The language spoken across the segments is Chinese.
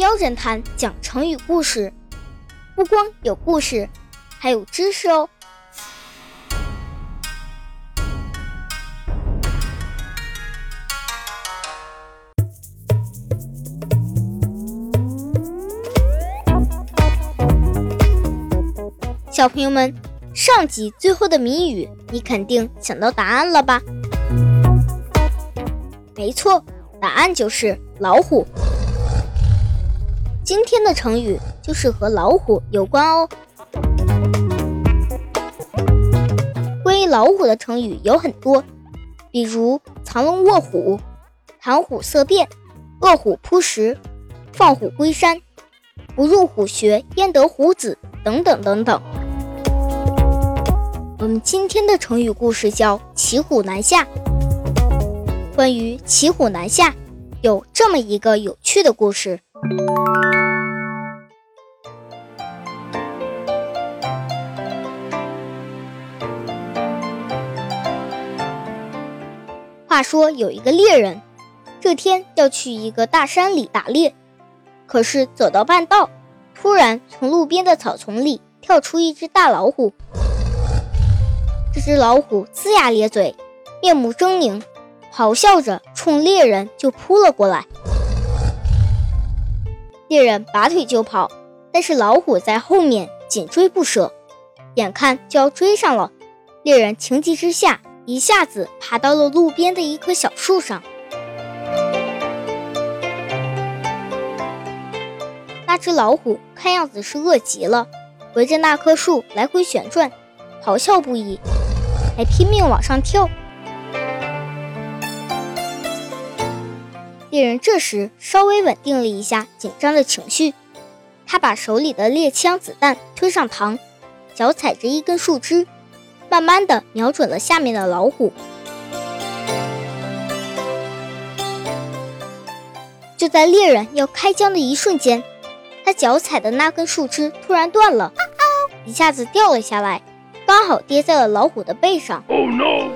喵侦探讲成语故事，不光有故事，还有知识哦。小朋友们，上集最后的谜语，你肯定想到答案了吧？没错，答案就是老虎。今天的成语就是和老虎有关哦。关于老虎的成语有很多，比如藏龙卧虎、谈虎色变、饿虎扑食、放虎归山、不入虎穴焉得虎子等等等等。我们今天的成语故事叫“骑虎难下”。关于“骑虎难下”，有这么一个有趣的故事。话说有一个猎人，这天要去一个大山里打猎，可是走到半道，突然从路边的草丛里跳出一只大老虎。这只老虎龇牙咧嘴，面目狰狞，咆哮着冲猎人就扑了过来。猎人拔腿就跑，但是老虎在后面紧追不舍，眼看就要追上了。猎人情急之下，一下子爬到了路边的一棵小树上。那只老虎看样子是饿极了，围着那棵树来回旋转，咆哮不已。还拼命往上跳。猎人这时稍微稳定了一下紧张的情绪，他把手里的猎枪子弹推上膛，脚踩着一根树枝，慢慢的瞄准了下面的老虎。就在猎人要开枪的一瞬间，他脚踩的那根树枝突然断了，一下子掉了下来。刚好跌在了老虎的背上。Oh no！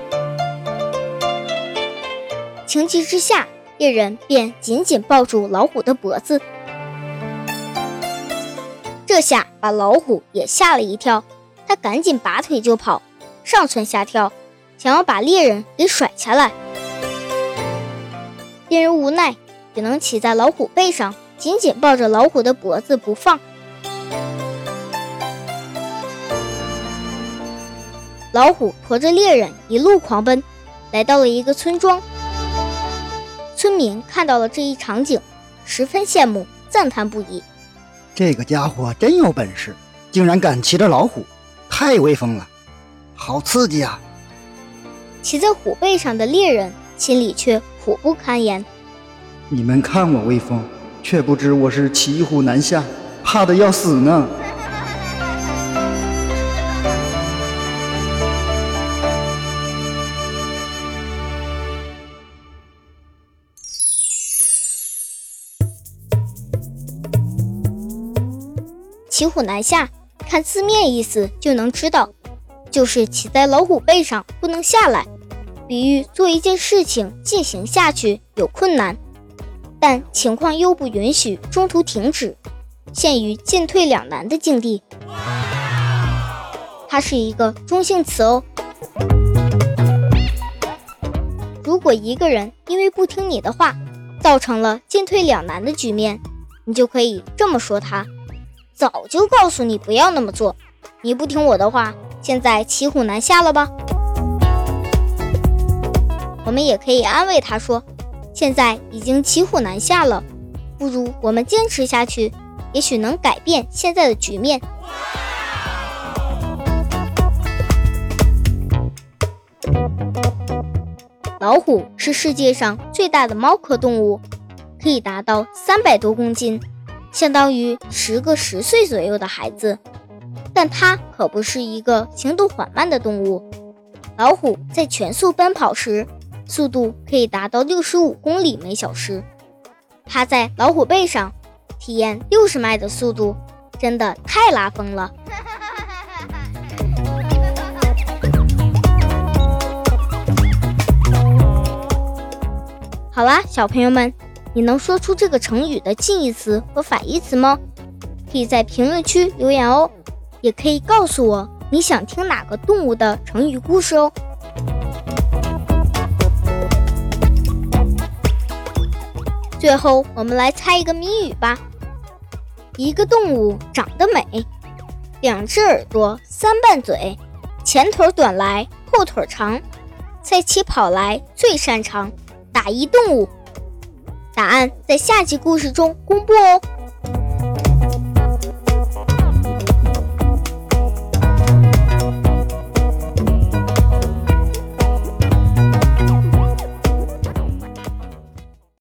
情急之下，猎人便紧紧抱住老虎的脖子。这下把老虎也吓了一跳，他赶紧拔腿就跑，上蹿下跳，想要把猎人给甩下来。猎人无奈，只能骑在老虎背上，紧紧抱着老虎的脖子不放。老虎驮着猎人一路狂奔，来到了一个村庄。村民看到了这一场景，十分羡慕，赞叹不已。这个家伙真有本事，竟然敢骑着老虎，太威风了，好刺激啊！骑在虎背上的猎人心里却苦不堪言。你们看我威风，却不知我是骑虎难下，怕的要死呢。骑虎难下，看字面意思就能知道，就是骑在老虎背上不能下来，比喻做一件事情进行下去有困难，但情况又不允许中途停止，陷于进退两难的境地。它是一个中性词哦。如果一个人因为不听你的话，造成了进退两难的局面，你就可以这么说他。早就告诉你不要那么做，你不听我的话，现在骑虎难下了吧？我们也可以安慰他说，现在已经骑虎难下了，不如我们坚持下去，也许能改变现在的局面。老虎是世界上最大的猫科动物，可以达到三百多公斤。相当于十个十岁左右的孩子，但它可不是一个行动缓慢的动物。老虎在全速奔跑时，速度可以达到六十五公里每小时。趴在老虎背上，体验六十迈的速度，真的太拉风了。好啦，小朋友们。你能说出这个成语的近义词和反义词吗？可以在评论区留言哦，也可以告诉我你想听哪个动物的成语故事哦。最后，我们来猜一个谜语吧。一个动物长得美，两只耳朵，三瓣嘴，前腿短来后腿长，在起跑来最擅长，打一动物。答案在下集故事中公布哦。